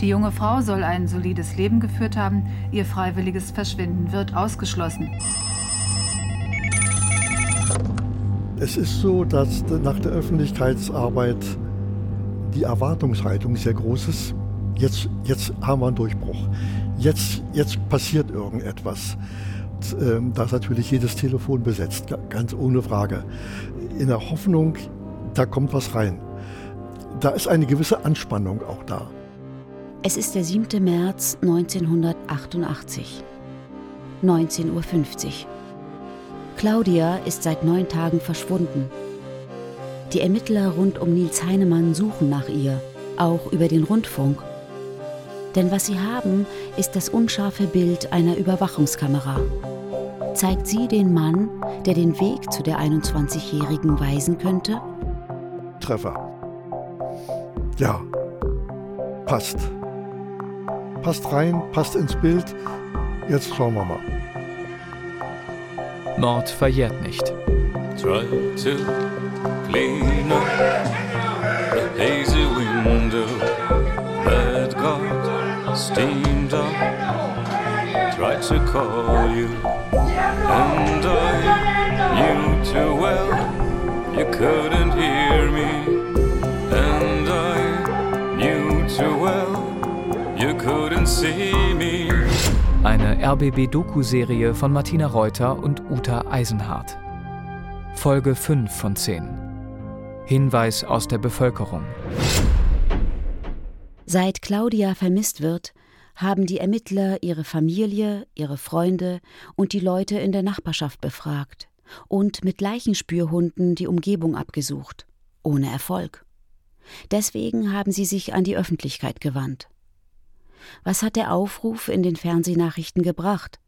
Die junge Frau soll ein solides Leben geführt haben, ihr freiwilliges Verschwinden wird ausgeschlossen. Es ist so, dass nach der Öffentlichkeitsarbeit die Erwartungshaltung sehr groß ist. Jetzt, jetzt haben wir einen Durchbruch. Jetzt, jetzt passiert irgendetwas. Ähm, da ist natürlich jedes Telefon besetzt, ganz ohne Frage. In der Hoffnung, da kommt was rein. Da ist eine gewisse Anspannung auch da. Es ist der 7. März 1988. 19.50 Uhr. Claudia ist seit neun Tagen verschwunden. Die Ermittler rund um Nils Heinemann suchen nach ihr, auch über den Rundfunk. Denn was sie haben, ist das unscharfe Bild einer Überwachungskamera. Zeigt sie den Mann, der den Weg zu der 21-Jährigen weisen könnte? Treffer. Ja, passt. Passt rein, passt ins Bild. Jetzt schauen wir mal. Mord verjährt nicht. Try to clean up the hazy window that got steamed up. Try to call you, and I knew too well you couldn't hear me, Eine RBB-Doku-Serie von Martina Reuter und Uta Eisenhardt. Folge 5 von 10. Hinweis aus der Bevölkerung. Seit Claudia vermisst wird, haben die Ermittler ihre Familie, ihre Freunde und die Leute in der Nachbarschaft befragt und mit Leichenspürhunden die Umgebung abgesucht. Ohne Erfolg. Deswegen haben sie sich an die Öffentlichkeit gewandt. Was hat der Aufruf in den Fernsehnachrichten gebracht?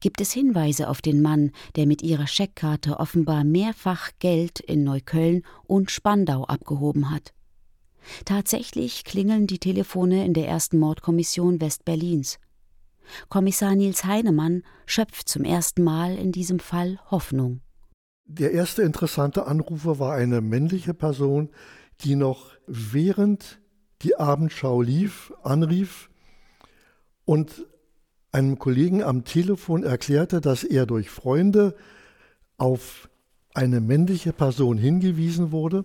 Gibt es Hinweise auf den Mann, der mit ihrer Scheckkarte offenbar mehrfach Geld in Neukölln und Spandau abgehoben hat? Tatsächlich klingeln die Telefone in der ersten Mordkommission Westberlins. Kommissar Nils Heinemann schöpft zum ersten Mal in diesem Fall Hoffnung. Der erste interessante Anrufer war eine männliche Person, die noch während die Abendschau lief, anrief und einem Kollegen am Telefon erklärte, dass er durch Freunde auf eine männliche Person hingewiesen wurde,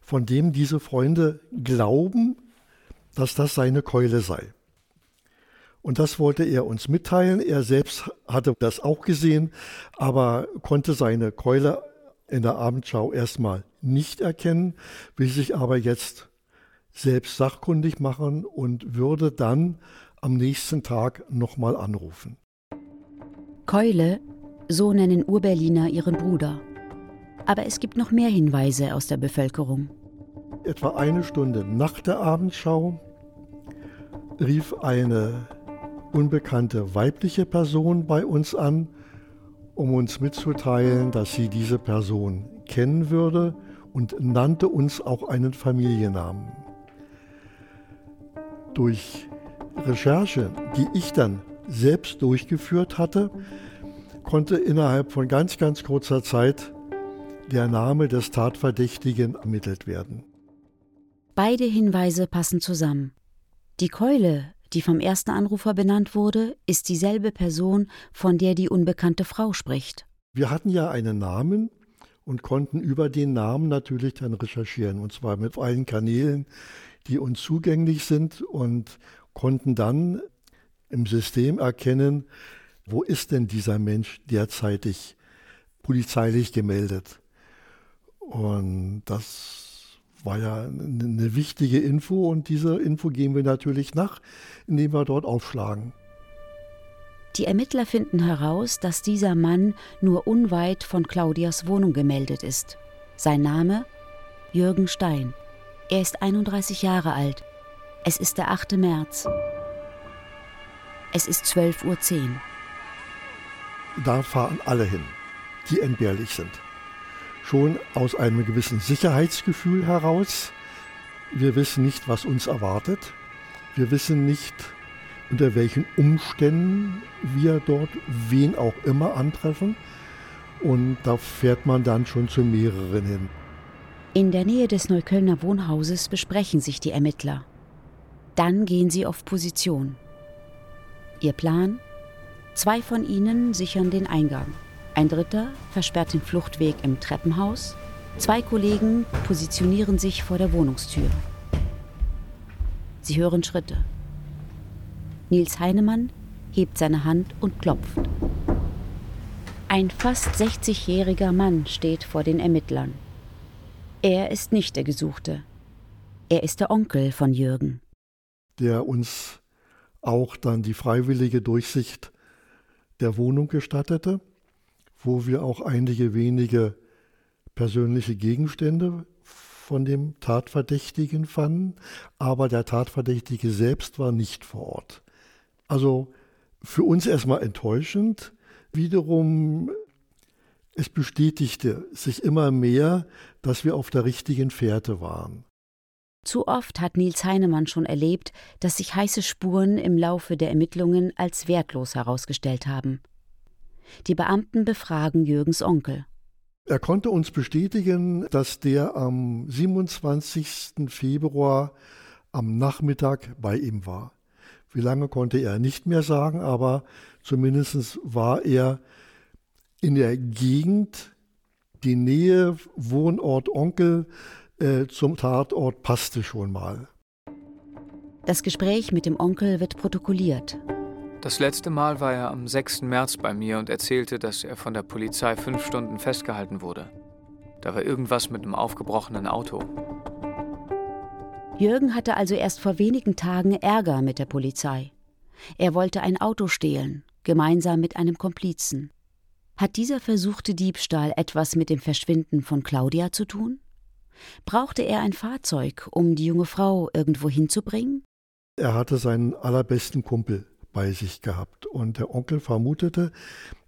von dem diese Freunde glauben, dass das seine Keule sei. Und das wollte er uns mitteilen. Er selbst hatte das auch gesehen, aber konnte seine Keule in der Abendschau erstmal nicht erkennen, will sich aber jetzt selbst sachkundig machen und würde dann am nächsten Tag nochmal anrufen. Keule, so nennen Urberliner ihren Bruder. Aber es gibt noch mehr Hinweise aus der Bevölkerung. Etwa eine Stunde nach der Abendschau rief eine unbekannte weibliche Person bei uns an, um uns mitzuteilen, dass sie diese Person kennen würde und nannte uns auch einen Familiennamen. Durch Recherche, die ich dann selbst durchgeführt hatte, konnte innerhalb von ganz, ganz kurzer Zeit der Name des Tatverdächtigen ermittelt werden. Beide Hinweise passen zusammen. Die Keule, die vom ersten Anrufer benannt wurde, ist dieselbe Person, von der die unbekannte Frau spricht. Wir hatten ja einen Namen und konnten über den Namen natürlich dann recherchieren, und zwar mit allen Kanälen, die uns zugänglich sind und konnten dann im System erkennen, wo ist denn dieser Mensch derzeitig polizeilich gemeldet. Und das war ja eine wichtige Info und diese Info gehen wir natürlich nach, indem wir dort aufschlagen. Die Ermittler finden heraus, dass dieser Mann nur unweit von Claudias Wohnung gemeldet ist. Sein Name? Jürgen Stein. Er ist 31 Jahre alt es ist der 8. März. Es ist 12.10 Uhr. Da fahren alle hin, die entbehrlich sind. Schon aus einem gewissen Sicherheitsgefühl heraus. Wir wissen nicht, was uns erwartet. Wir wissen nicht, unter welchen Umständen wir dort wen auch immer antreffen. Und da fährt man dann schon zu mehreren hin. In der Nähe des Neuköllner Wohnhauses besprechen sich die Ermittler. Dann gehen sie auf Position. Ihr Plan? Zwei von ihnen sichern den Eingang. Ein dritter versperrt den Fluchtweg im Treppenhaus. Zwei Kollegen positionieren sich vor der Wohnungstür. Sie hören Schritte. Nils Heinemann hebt seine Hand und klopft. Ein fast 60-jähriger Mann steht vor den Ermittlern. Er ist nicht der Gesuchte. Er ist der Onkel von Jürgen. Der uns auch dann die freiwillige Durchsicht der Wohnung gestattete, wo wir auch einige wenige persönliche Gegenstände von dem Tatverdächtigen fanden, aber der Tatverdächtige selbst war nicht vor Ort. Also für uns erstmal enttäuschend. Wiederum, es bestätigte sich immer mehr, dass wir auf der richtigen Fährte waren. Zu oft hat Nils Heinemann schon erlebt, dass sich heiße Spuren im Laufe der Ermittlungen als wertlos herausgestellt haben. Die Beamten befragen Jürgens Onkel. Er konnte uns bestätigen, dass der am 27. Februar am Nachmittag bei ihm war. Wie lange konnte er nicht mehr sagen, aber zumindest war er in der Gegend, die Nähe Wohnort Onkel äh, zum Tatort passte schon mal. Das Gespräch mit dem Onkel wird protokolliert. Das letzte Mal war er am 6. März bei mir und erzählte, dass er von der Polizei fünf Stunden festgehalten wurde. Da war irgendwas mit einem aufgebrochenen Auto. Jürgen hatte also erst vor wenigen Tagen Ärger mit der Polizei. Er wollte ein Auto stehlen, gemeinsam mit einem Komplizen. Hat dieser versuchte Diebstahl etwas mit dem Verschwinden von Claudia zu tun? Brauchte er ein Fahrzeug, um die junge Frau irgendwo hinzubringen? Er hatte seinen allerbesten Kumpel bei sich gehabt. Und der Onkel vermutete,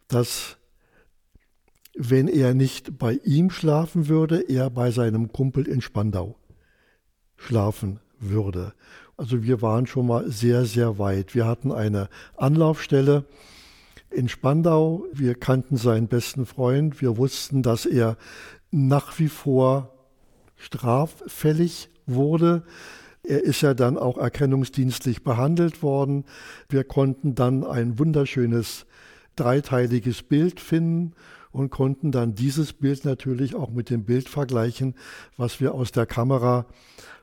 dass wenn er nicht bei ihm schlafen würde, er bei seinem Kumpel in Spandau schlafen würde. Also wir waren schon mal sehr, sehr weit. Wir hatten eine Anlaufstelle in Spandau. Wir kannten seinen besten Freund. Wir wussten, dass er nach wie vor straffällig wurde. Er ist ja dann auch erkennungsdienstlich behandelt worden. Wir konnten dann ein wunderschönes dreiteiliges Bild finden und konnten dann dieses Bild natürlich auch mit dem Bild vergleichen, was wir aus der Kamera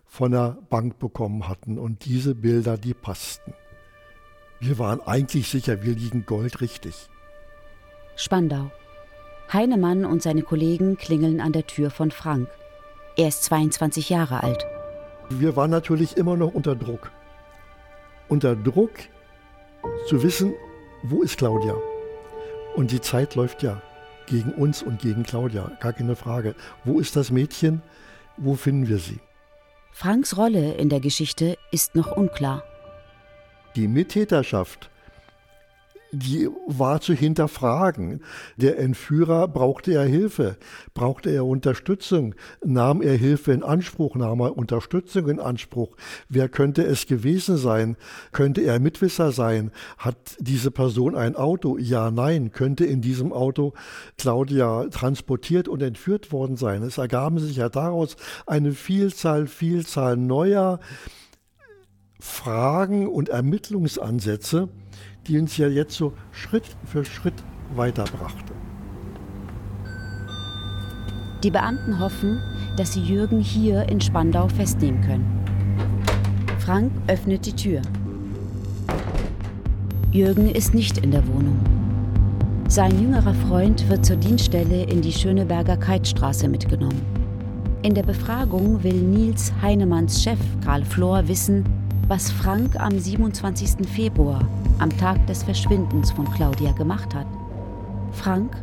von der Bank bekommen hatten. Und diese Bilder, die passten. Wir waren eigentlich sicher, wir liegen goldrichtig. Spandau. Heinemann und seine Kollegen klingeln an der Tür von Frank. Er ist 22 Jahre alt. Wir waren natürlich immer noch unter Druck. Unter Druck zu wissen, wo ist Claudia? Und die Zeit läuft ja gegen uns und gegen Claudia, gar keine Frage. Wo ist das Mädchen? Wo finden wir sie? Franks Rolle in der Geschichte ist noch unklar. Die Mittäterschaft die war zu hinterfragen. Der Entführer brauchte er Hilfe, brauchte er Unterstützung, nahm er Hilfe in Anspruch, nahm er Unterstützung in Anspruch. Wer könnte es gewesen sein? Könnte er Mitwisser sein? Hat diese Person ein Auto? Ja, nein. Könnte in diesem Auto Claudia transportiert und entführt worden sein? Es ergaben sich ja daraus eine Vielzahl, Vielzahl neuer Fragen und Ermittlungsansätze, die uns ja jetzt so Schritt für Schritt weiterbrachte. Die Beamten hoffen, dass sie Jürgen hier in Spandau festnehmen können. Frank öffnet die Tür. Jürgen ist nicht in der Wohnung. Sein jüngerer Freund wird zur Dienststelle in die Schöneberger Keitstraße mitgenommen. In der Befragung will Nils Heinemanns Chef Karl Flor wissen, was Frank am 27. Februar am Tag des Verschwindens von Claudia gemacht hat. Frank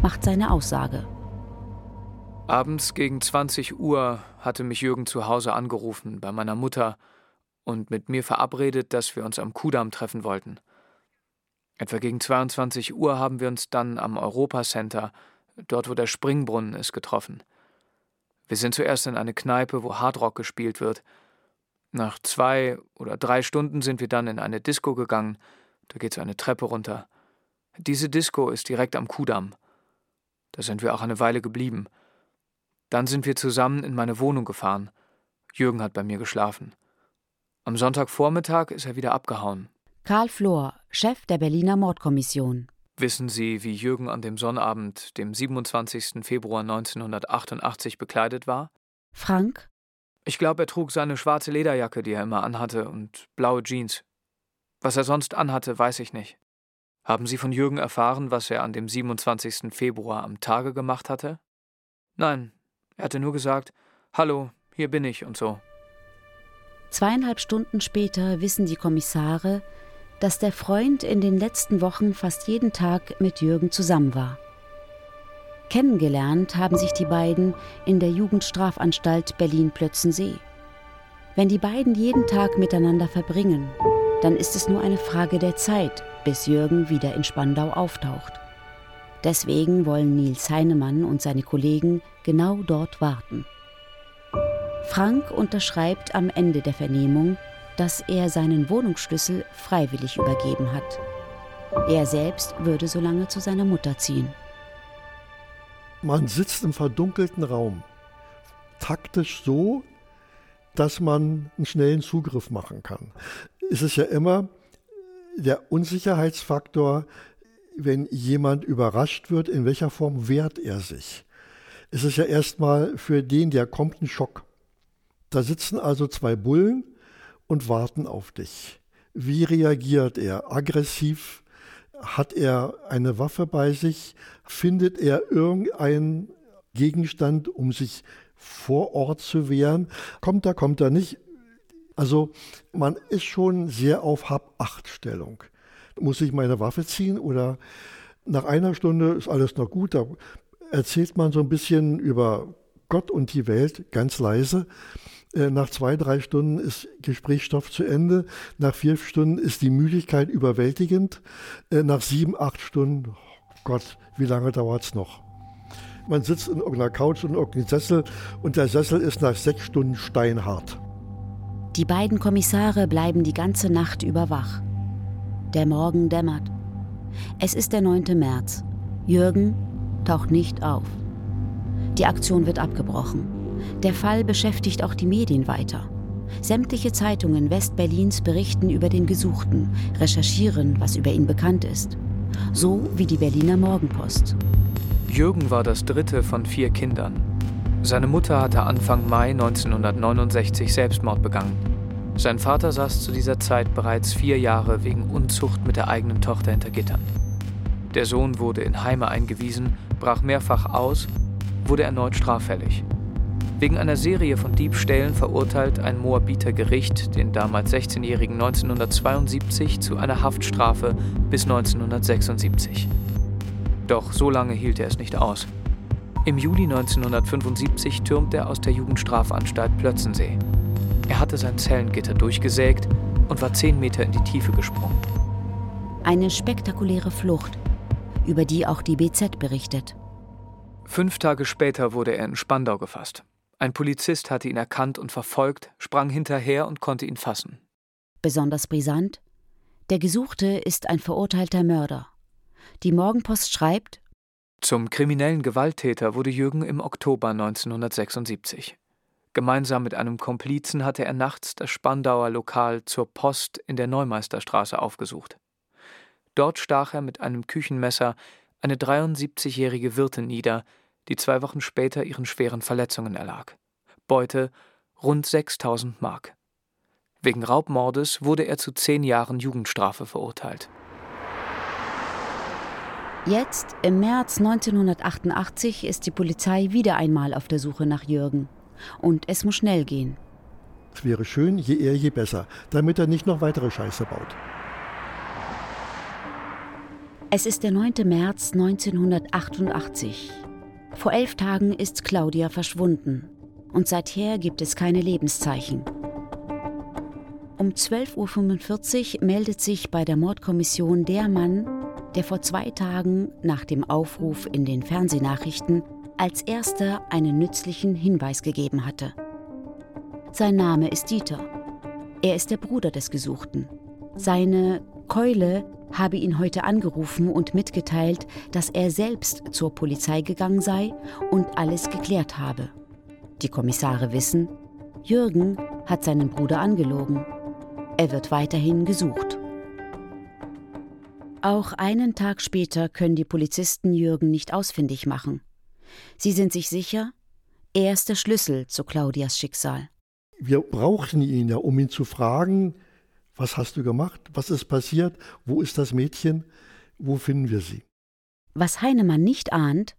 macht seine Aussage. Abends gegen 20 Uhr hatte mich Jürgen zu Hause angerufen bei meiner Mutter und mit mir verabredet, dass wir uns am Kudamm treffen wollten. Etwa gegen 22 Uhr haben wir uns dann am Europa Center, dort wo der Springbrunnen ist, getroffen. Wir sind zuerst in eine Kneipe, wo Hardrock gespielt wird, nach zwei oder drei Stunden sind wir dann in eine Disco gegangen. Da geht so eine Treppe runter. Diese Disco ist direkt am Kudamm. Da sind wir auch eine Weile geblieben. Dann sind wir zusammen in meine Wohnung gefahren. Jürgen hat bei mir geschlafen. Am Sonntagvormittag ist er wieder abgehauen. Karl Flor, Chef der Berliner Mordkommission. Wissen Sie, wie Jürgen an dem Sonnabend, dem 27. Februar 1988, bekleidet war? Frank? Ich glaube, er trug seine schwarze Lederjacke, die er immer anhatte, und blaue Jeans. Was er sonst anhatte, weiß ich nicht. Haben Sie von Jürgen erfahren, was er an dem 27. Februar am Tage gemacht hatte? Nein, er hatte nur gesagt, Hallo, hier bin ich und so. Zweieinhalb Stunden später wissen die Kommissare, dass der Freund in den letzten Wochen fast jeden Tag mit Jürgen zusammen war. Kennengelernt haben sich die beiden in der Jugendstrafanstalt Berlin-Plötzensee. Wenn die beiden jeden Tag miteinander verbringen, dann ist es nur eine Frage der Zeit, bis Jürgen wieder in Spandau auftaucht. Deswegen wollen Nils Heinemann und seine Kollegen genau dort warten. Frank unterschreibt am Ende der Vernehmung, dass er seinen Wohnungsschlüssel freiwillig übergeben hat. Er selbst würde so lange zu seiner Mutter ziehen. Man sitzt im verdunkelten Raum, taktisch so, dass man einen schnellen Zugriff machen kann. Es ist ja immer der Unsicherheitsfaktor, wenn jemand überrascht wird, in welcher Form wehrt er sich. Es ist ja erstmal für den, der kommt, ein Schock. Da sitzen also zwei Bullen und warten auf dich. Wie reagiert er? Aggressiv? Hat er eine Waffe bei sich? Findet er irgendeinen Gegenstand, um sich vor Ort zu wehren? Kommt er, kommt er nicht? Also man ist schon sehr auf Hab-Acht-Stellung. Muss ich meine Waffe ziehen oder nach einer Stunde ist alles noch gut? Da erzählt man so ein bisschen über Gott und die Welt ganz leise. Äh, nach zwei, drei Stunden ist Gesprächsstoff zu Ende. Nach vier Stunden ist die Müdigkeit überwältigend. Äh, nach sieben, acht Stunden, oh Gott, wie lange dauert es noch? Man sitzt in irgendeiner Couch und irgendeinem Sessel und der Sessel ist nach sechs Stunden steinhart. Die beiden Kommissare bleiben die ganze Nacht über wach. Der Morgen dämmert. Es ist der 9. März. Jürgen taucht nicht auf. Die Aktion wird abgebrochen. Der Fall beschäftigt auch die Medien weiter. Sämtliche Zeitungen Westberlins berichten über den Gesuchten, recherchieren, was über ihn bekannt ist. So wie die Berliner Morgenpost. Jürgen war das dritte von vier Kindern. Seine Mutter hatte Anfang Mai 1969 Selbstmord begangen. Sein Vater saß zu dieser Zeit bereits vier Jahre wegen Unzucht mit der eigenen Tochter hinter Gittern. Der Sohn wurde in Heime eingewiesen, brach mehrfach aus, wurde erneut straffällig. Wegen einer Serie von Diebstählen verurteilt ein Moabiter Gericht den damals 16-Jährigen 1972 zu einer Haftstrafe bis 1976. Doch so lange hielt er es nicht aus. Im Juli 1975 türmt er aus der Jugendstrafanstalt Plötzensee. Er hatte sein Zellengitter durchgesägt und war zehn Meter in die Tiefe gesprungen. Eine spektakuläre Flucht, über die auch die BZ berichtet. Fünf Tage später wurde er in Spandau gefasst. Ein Polizist hatte ihn erkannt und verfolgt, sprang hinterher und konnte ihn fassen. Besonders brisant: Der Gesuchte ist ein verurteilter Mörder. Die Morgenpost schreibt: Zum kriminellen Gewalttäter wurde Jürgen im Oktober 1976. Gemeinsam mit einem Komplizen hatte er nachts das Spandauer Lokal zur Post in der Neumeisterstraße aufgesucht. Dort stach er mit einem Küchenmesser eine 73-jährige Wirtin nieder, die zwei Wochen später ihren schweren Verletzungen erlag. Beute rund 6000 Mark. Wegen Raubmordes wurde er zu zehn Jahren Jugendstrafe verurteilt. Jetzt, im März 1988, ist die Polizei wieder einmal auf der Suche nach Jürgen. Und es muss schnell gehen. Es wäre schön, je eher, je besser, damit er nicht noch weitere Scheiße baut. Es ist der 9. März 1988. Vor elf Tagen ist Claudia verschwunden und seither gibt es keine Lebenszeichen. Um 12.45 Uhr meldet sich bei der Mordkommission der Mann, der vor zwei Tagen nach dem Aufruf in den Fernsehnachrichten als erster einen nützlichen Hinweis gegeben hatte. Sein Name ist Dieter. Er ist der Bruder des Gesuchten. Seine Keule habe ihn heute angerufen und mitgeteilt, dass er selbst zur Polizei gegangen sei und alles geklärt habe. Die Kommissare wissen, Jürgen hat seinen Bruder angelogen. Er wird weiterhin gesucht. Auch einen Tag später können die Polizisten Jürgen nicht ausfindig machen. Sie sind sich sicher, er ist der Schlüssel zu Claudias Schicksal. Wir brauchen ihn ja, um ihn zu fragen, was hast du gemacht? Was ist passiert? Wo ist das Mädchen? Wo finden wir sie? Was Heinemann nicht ahnt,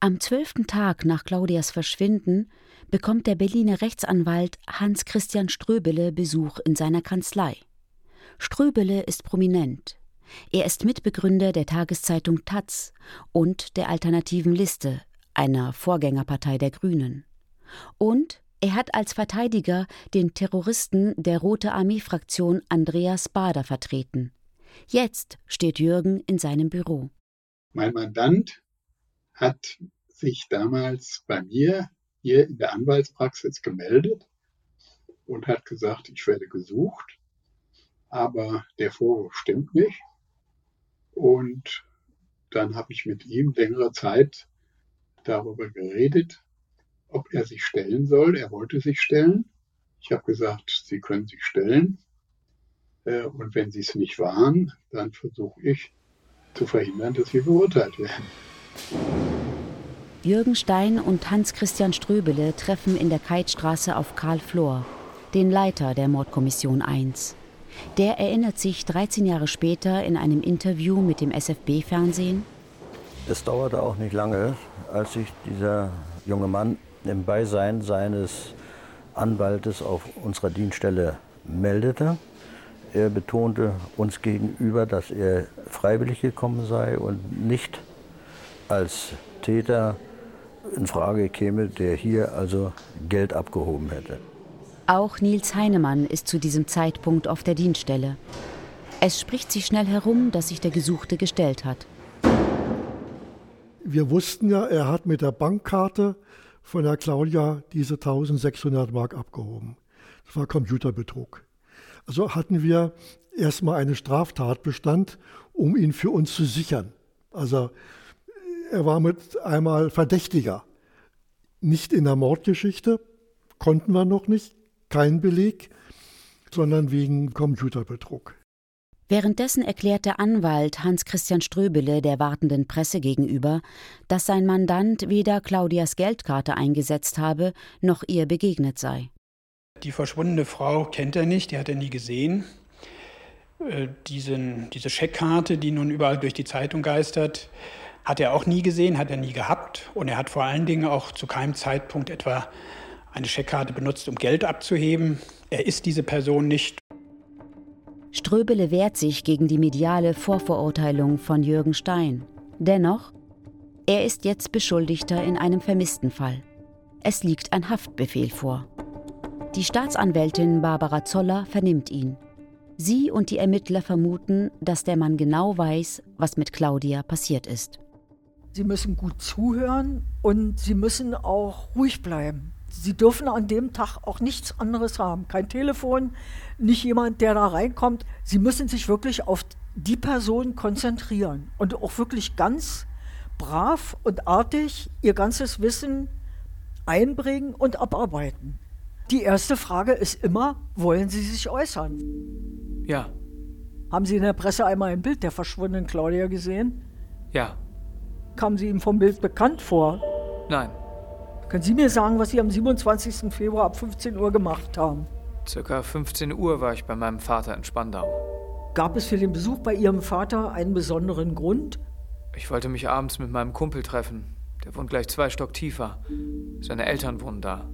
am zwölften Tag nach Claudias Verschwinden bekommt der Berliner Rechtsanwalt Hans Christian Ströbele Besuch in seiner Kanzlei. Ströbele ist prominent. Er ist Mitbegründer der Tageszeitung Taz und der Alternativen Liste, einer Vorgängerpartei der Grünen. Und er hat als Verteidiger den Terroristen der Rote Armee-Fraktion Andreas Bader vertreten. Jetzt steht Jürgen in seinem Büro. Mein Mandant hat sich damals bei mir hier in der Anwaltspraxis gemeldet und hat gesagt, ich werde gesucht, aber der Vorwurf stimmt nicht. Und dann habe ich mit ihm längere Zeit darüber geredet, ob er sich stellen soll. Er wollte sich stellen. Ich habe gesagt, Sie können sich stellen. Äh, und wenn Sie es nicht waren, dann versuche ich zu verhindern, dass Sie verurteilt werden. Jürgen Stein und Hans-Christian Ströbele treffen in der Keitstraße auf Karl Flor, den Leiter der Mordkommission 1. Der erinnert sich 13 Jahre später in einem Interview mit dem SFB-Fernsehen. Es dauerte auch nicht lange, als sich dieser junge Mann im Beisein seines Anwaltes auf unserer Dienststelle meldete. Er betonte uns gegenüber, dass er freiwillig gekommen sei und nicht als Täter in Frage käme, der hier also Geld abgehoben hätte. Auch Nils Heinemann ist zu diesem Zeitpunkt auf der Dienststelle. Es spricht sich schnell herum, dass sich der Gesuchte gestellt hat. Wir wussten ja, er hat mit der Bankkarte von der Claudia diese 1600 Mark abgehoben. Das war Computerbetrug. Also hatten wir erstmal einen Straftatbestand, um ihn für uns zu sichern. Also er war mit einmal Verdächtiger. Nicht in der Mordgeschichte, konnten wir noch nicht, kein Beleg, sondern wegen Computerbetrug. Währenddessen erklärt der Anwalt Hans-Christian Ströbele der wartenden Presse gegenüber, dass sein Mandant weder Claudias Geldkarte eingesetzt habe, noch ihr begegnet sei. Die verschwundene Frau kennt er nicht, die hat er nie gesehen. Äh, diesen, diese Scheckkarte, die nun überall durch die Zeitung geistert, hat er auch nie gesehen, hat er nie gehabt. Und er hat vor allen Dingen auch zu keinem Zeitpunkt etwa eine Scheckkarte benutzt, um Geld abzuheben. Er ist diese Person nicht. Ströbele wehrt sich gegen die mediale Vorverurteilung von Jürgen Stein. Dennoch, er ist jetzt Beschuldigter in einem vermissten Fall. Es liegt ein Haftbefehl vor. Die Staatsanwältin Barbara Zoller vernimmt ihn. Sie und die Ermittler vermuten, dass der Mann genau weiß, was mit Claudia passiert ist. Sie müssen gut zuhören und Sie müssen auch ruhig bleiben. Sie dürfen an dem Tag auch nichts anderes haben. Kein Telefon, nicht jemand, der da reinkommt. Sie müssen sich wirklich auf die Person konzentrieren und auch wirklich ganz brav und artig ihr ganzes Wissen einbringen und abarbeiten. Die erste Frage ist immer, wollen Sie sich äußern? Ja. Haben Sie in der Presse einmal ein Bild der verschwundenen Claudia gesehen? Ja. Kamen Sie Ihnen vom Bild bekannt vor? Nein. Können Sie mir sagen, was Sie am 27. Februar ab 15 Uhr gemacht haben? Circa 15 Uhr war ich bei meinem Vater in Spandau. Gab es für den Besuch bei Ihrem Vater einen besonderen Grund? Ich wollte mich abends mit meinem Kumpel treffen. Der wohnt gleich zwei Stock tiefer. Seine Eltern wohnen da.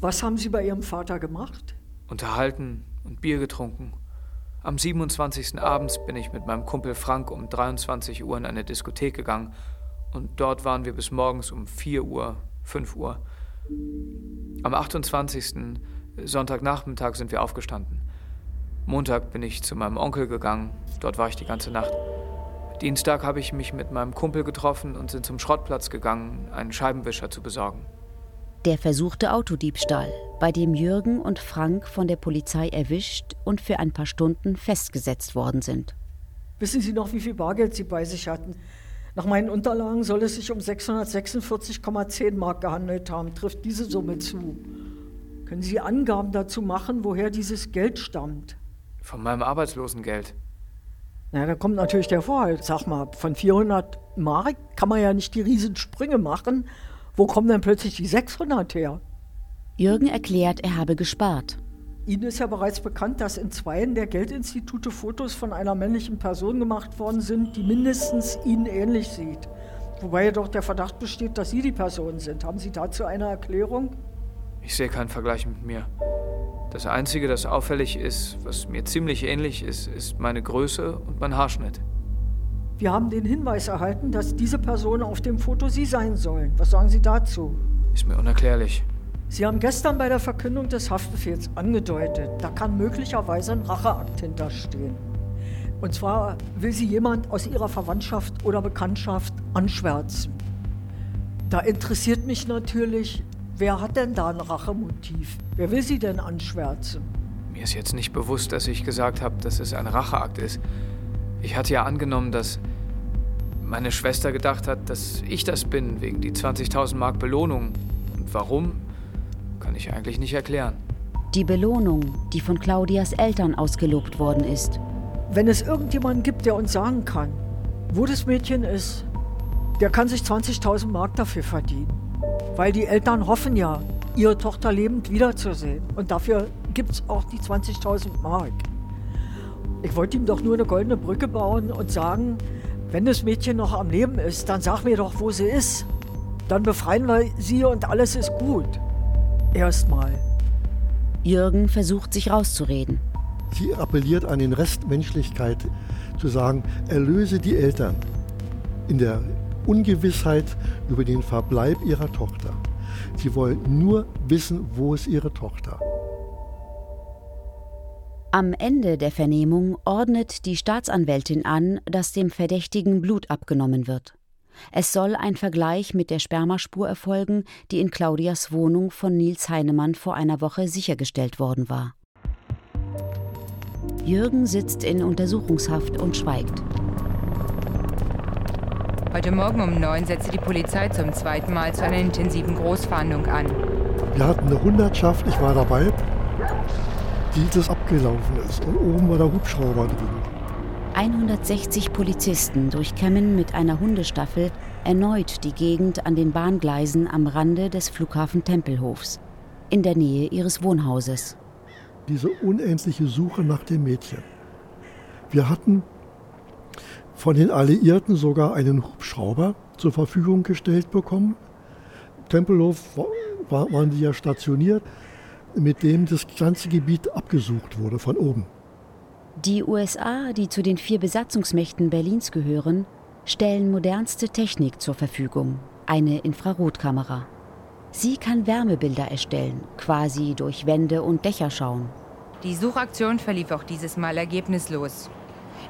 Was haben Sie bei Ihrem Vater gemacht? Unterhalten und Bier getrunken. Am 27. abends bin ich mit meinem Kumpel Frank um 23 Uhr in eine Diskothek gegangen und dort waren wir bis morgens um 4 Uhr 5 Uhr. Am 28. Sonntagnachmittag sind wir aufgestanden. Montag bin ich zu meinem Onkel gegangen, dort war ich die ganze Nacht. Dienstag habe ich mich mit meinem Kumpel getroffen und sind zum Schrottplatz gegangen, einen Scheibenwischer zu besorgen. Der versuchte Autodiebstahl, bei dem Jürgen und Frank von der Polizei erwischt und für ein paar Stunden festgesetzt worden sind. Wissen Sie noch, wie viel Bargeld Sie bei sich hatten? Nach meinen Unterlagen soll es sich um 646,10 Mark gehandelt haben. Trifft diese Summe zu? Können Sie Angaben dazu machen, woher dieses Geld stammt? Von meinem Arbeitslosengeld. Na, da kommt natürlich der Vorhalt. Sag mal, von 400 Mark kann man ja nicht die Riesensprünge machen. Wo kommen denn plötzlich die 600 her? Jürgen erklärt, er habe gespart. Ihnen ist ja bereits bekannt, dass in zweien der Geldinstitute Fotos von einer männlichen Person gemacht worden sind, die mindestens Ihnen ähnlich sieht. Wobei jedoch der Verdacht besteht, dass Sie die Person sind. Haben Sie dazu eine Erklärung? Ich sehe keinen Vergleich mit mir. Das Einzige, das auffällig ist, was mir ziemlich ähnlich ist, ist meine Größe und mein Haarschnitt. Wir haben den Hinweis erhalten, dass diese Personen auf dem Foto Sie sein sollen. Was sagen Sie dazu? Ist mir unerklärlich. Sie haben gestern bei der Verkündung des Haftbefehls angedeutet, da kann möglicherweise ein Racheakt hinterstehen. Und zwar will sie jemand aus ihrer Verwandtschaft oder Bekanntschaft anschwärzen. Da interessiert mich natürlich, wer hat denn da ein Rachemotiv? Wer will sie denn anschwärzen? Mir ist jetzt nicht bewusst, dass ich gesagt habe, dass es ein Racheakt ist. Ich hatte ja angenommen, dass meine Schwester gedacht hat, dass ich das bin, wegen die 20.000 Mark Belohnung. Und warum, kann ich eigentlich nicht erklären. Die Belohnung, die von Claudias Eltern ausgelobt worden ist. Wenn es irgendjemanden gibt, der uns sagen kann, wo das Mädchen ist, der kann sich 20.000 Mark dafür verdienen. Weil die Eltern hoffen ja, ihre Tochter lebend wiederzusehen. Und dafür gibt es auch die 20.000 Mark. Ich wollte ihm doch nur eine goldene Brücke bauen und sagen, wenn das Mädchen noch am Leben ist, dann sag mir doch, wo sie ist. Dann befreien wir sie und alles ist gut. Erstmal. Jürgen versucht sich rauszureden. Sie appelliert an den Rest Menschlichkeit, zu sagen, erlöse die Eltern in der Ungewissheit über den Verbleib ihrer Tochter. Sie wollen nur wissen, wo ist ihre Tochter. Am Ende der Vernehmung ordnet die Staatsanwältin an, dass dem Verdächtigen Blut abgenommen wird. Es soll ein Vergleich mit der Spermaspur erfolgen, die in Claudias Wohnung von Nils Heinemann vor einer Woche sichergestellt worden war. Jürgen sitzt in Untersuchungshaft und schweigt. Heute Morgen um neun setzte die Polizei zum zweiten Mal zu einer intensiven Großfahndung an. Wir hatten eine Hundertschaft, ich war dabei, die das abgelaufen ist. Und oben war der Hubschrauber drin. 160 Polizisten durchkämmen mit einer Hundestaffel erneut die Gegend an den Bahngleisen am Rande des Flughafen Tempelhofs, in der Nähe ihres Wohnhauses. Diese unendliche Suche nach dem Mädchen. Wir hatten von den Alliierten sogar einen Hubschrauber zur Verfügung gestellt bekommen. Tempelhof war, waren die ja stationiert, mit dem das ganze Gebiet abgesucht wurde von oben. Die USA, die zu den vier Besatzungsmächten Berlins gehören, stellen modernste Technik zur Verfügung, eine Infrarotkamera. Sie kann Wärmebilder erstellen, quasi durch Wände und Dächer schauen. Die Suchaktion verlief auch dieses Mal ergebnislos.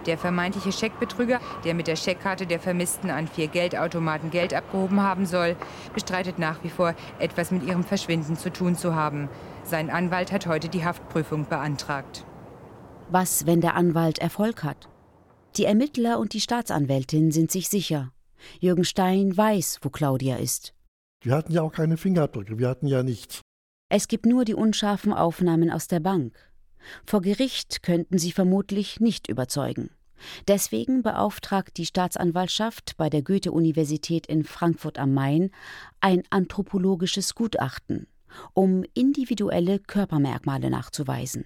Der vermeintliche Scheckbetrüger, der mit der Scheckkarte der Vermissten an vier Geldautomaten Geld abgehoben haben soll, bestreitet nach wie vor, etwas mit ihrem Verschwinden zu tun zu haben. Sein Anwalt hat heute die Haftprüfung beantragt. Was, wenn der Anwalt Erfolg hat? Die Ermittler und die Staatsanwältin sind sich sicher. Jürgen Stein weiß, wo Claudia ist. Wir hatten ja auch keine Fingerabdrücke, wir hatten ja nichts. Es gibt nur die unscharfen Aufnahmen aus der Bank. Vor Gericht könnten sie vermutlich nicht überzeugen. Deswegen beauftragt die Staatsanwaltschaft bei der Goethe-Universität in Frankfurt am Main ein anthropologisches Gutachten, um individuelle Körpermerkmale nachzuweisen.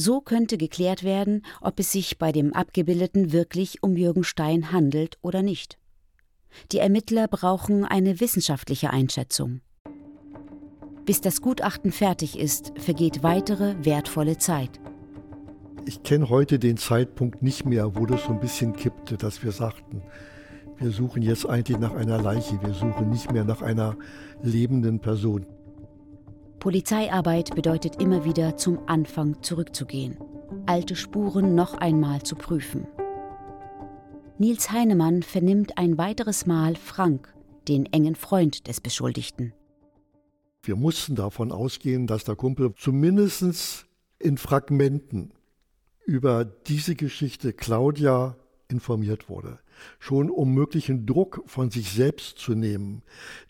So könnte geklärt werden, ob es sich bei dem Abgebildeten wirklich um Jürgen Stein handelt oder nicht. Die Ermittler brauchen eine wissenschaftliche Einschätzung. Bis das Gutachten fertig ist, vergeht weitere wertvolle Zeit. Ich kenne heute den Zeitpunkt nicht mehr, wo das so ein bisschen kippte, dass wir sagten, wir suchen jetzt eigentlich nach einer Leiche, wir suchen nicht mehr nach einer lebenden Person. Polizeiarbeit bedeutet immer wieder zum Anfang zurückzugehen, alte Spuren noch einmal zu prüfen. Nils Heinemann vernimmt ein weiteres Mal Frank, den engen Freund des Beschuldigten. Wir mussten davon ausgehen, dass der Kumpel zumindest in Fragmenten über diese Geschichte Claudia informiert wurde. Schon um möglichen Druck von sich selbst zu nehmen.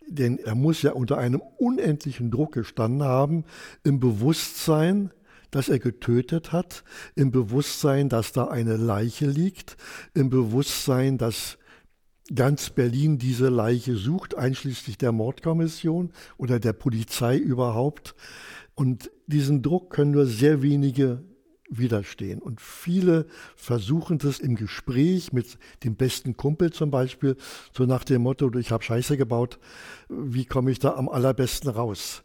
Denn er muss ja unter einem unendlichen Druck gestanden haben, im Bewusstsein, dass er getötet hat, im Bewusstsein, dass da eine Leiche liegt, im Bewusstsein, dass ganz Berlin diese Leiche sucht, einschließlich der Mordkommission oder der Polizei überhaupt. Und diesen Druck können nur sehr wenige widerstehen. Und viele versuchen das im Gespräch mit dem besten Kumpel zum Beispiel, so nach dem Motto, ich habe Scheiße gebaut, wie komme ich da am allerbesten raus?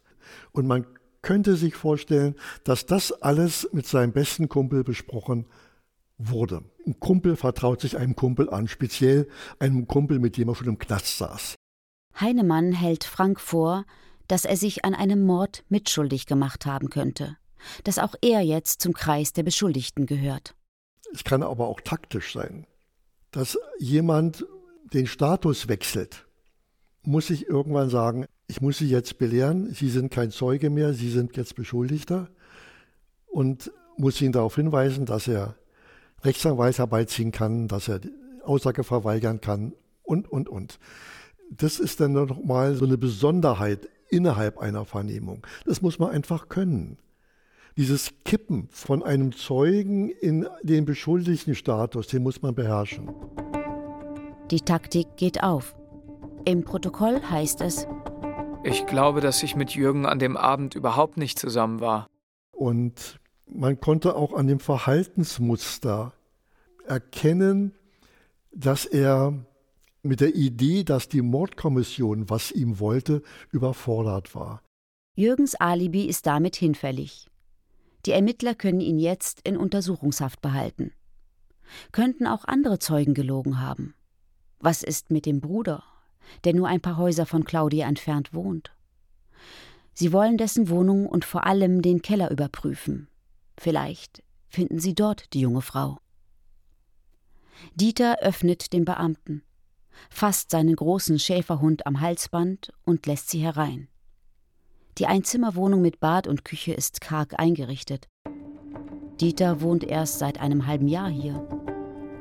Und man könnte sich vorstellen, dass das alles mit seinem besten Kumpel besprochen wurde. Ein Kumpel vertraut sich einem Kumpel an, speziell einem Kumpel, mit dem er schon im Knast saß. Heinemann hält Frank vor, dass er sich an einem Mord mitschuldig gemacht haben könnte, dass auch er jetzt zum Kreis der Beschuldigten gehört. Es kann aber auch taktisch sein, dass jemand den Status wechselt, muss ich irgendwann sagen, ich muss Sie jetzt belehren, Sie sind kein Zeuge mehr, Sie sind jetzt Beschuldigter und muss ihn darauf hinweisen, dass er Rechtsanwalt herbeiziehen kann, dass er Aussage verweigern kann und, und, und. Das ist dann nochmal so eine Besonderheit innerhalb einer Vernehmung. Das muss man einfach können. Dieses Kippen von einem Zeugen in den beschuldigten Status, den muss man beherrschen. Die Taktik geht auf. Im Protokoll heißt es, ich glaube, dass ich mit Jürgen an dem Abend überhaupt nicht zusammen war. Und man konnte auch an dem Verhaltensmuster erkennen, dass er mit der Idee, dass die Mordkommission was ihm wollte, überfordert war. Jürgens Alibi ist damit hinfällig. Die Ermittler können ihn jetzt in Untersuchungshaft behalten. Könnten auch andere Zeugen gelogen haben. Was ist mit dem Bruder, der nur ein paar Häuser von Claudia entfernt wohnt? Sie wollen dessen Wohnung und vor allem den Keller überprüfen. Vielleicht finden sie dort die junge Frau. Dieter öffnet dem Beamten, fasst seinen großen Schäferhund am Halsband und lässt sie herein. Die Einzimmerwohnung mit Bad und Küche ist karg eingerichtet. Dieter wohnt erst seit einem halben Jahr hier.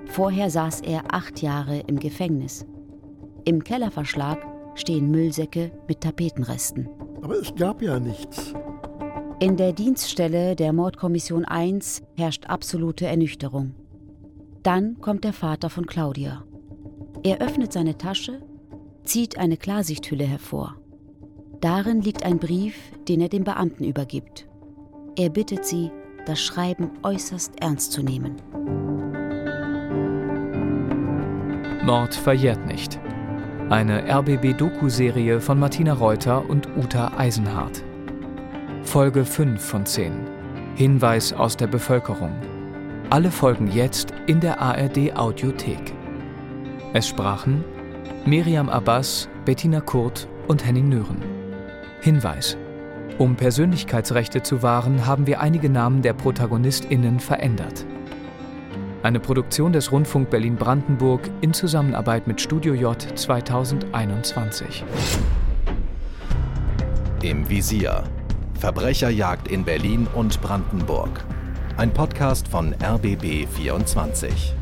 Vorher saß er acht Jahre im Gefängnis. Im Kellerverschlag stehen Müllsäcke mit Tapetenresten. Aber es gab ja nichts. In der Dienststelle der Mordkommission 1 herrscht absolute Ernüchterung. Dann kommt der Vater von Claudia. Er öffnet seine Tasche, zieht eine Klarsichthülle hervor. Darin liegt ein Brief, den er dem Beamten übergibt. Er bittet sie, das Schreiben äußerst ernst zu nehmen. Mord verjährt nicht. Eine RBB-Doku-Serie von Martina Reuter und Uta Eisenhardt. Folge 5 von 10. Hinweis aus der Bevölkerung. Alle Folgen jetzt in der ARD Audiothek. Es sprachen Miriam Abbas, Bettina Kurt und Henning Nören. Hinweis. Um Persönlichkeitsrechte zu wahren, haben wir einige Namen der ProtagonistInnen verändert. Eine Produktion des Rundfunk Berlin-Brandenburg in Zusammenarbeit mit Studio J 2021. Im Visier. Verbrecherjagd in Berlin und Brandenburg. Ein Podcast von RBB 24.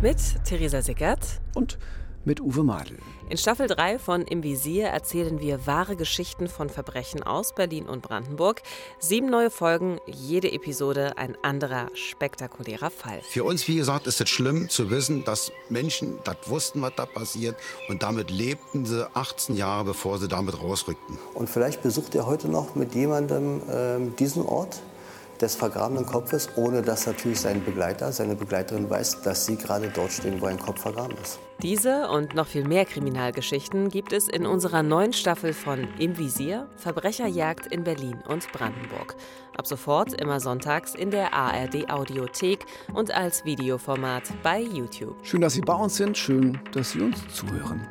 Mit Theresa Sickert und mit Uwe Madel. In Staffel 3 von Im Visier erzählen wir wahre Geschichten von Verbrechen aus Berlin und Brandenburg. Sieben neue Folgen, jede Episode ein anderer spektakulärer Fall. Für uns, wie gesagt, ist es schlimm zu wissen, dass Menschen das wussten, was da passiert. Und damit lebten sie 18 Jahre, bevor sie damit rausrückten. Und vielleicht besucht ihr heute noch mit jemandem äh, diesen Ort? Des vergrabenen Kopfes, ohne dass natürlich sein Begleiter, seine Begleiterin weiß, dass sie gerade dort stehen, wo ein Kopf vergraben ist. Diese und noch viel mehr Kriminalgeschichten gibt es in unserer neuen Staffel von Im Visier, Verbrecherjagd in Berlin und Brandenburg. Ab sofort immer sonntags in der ARD Audiothek und als Videoformat bei YouTube. Schön, dass Sie bei uns sind, schön, dass Sie uns zuhören.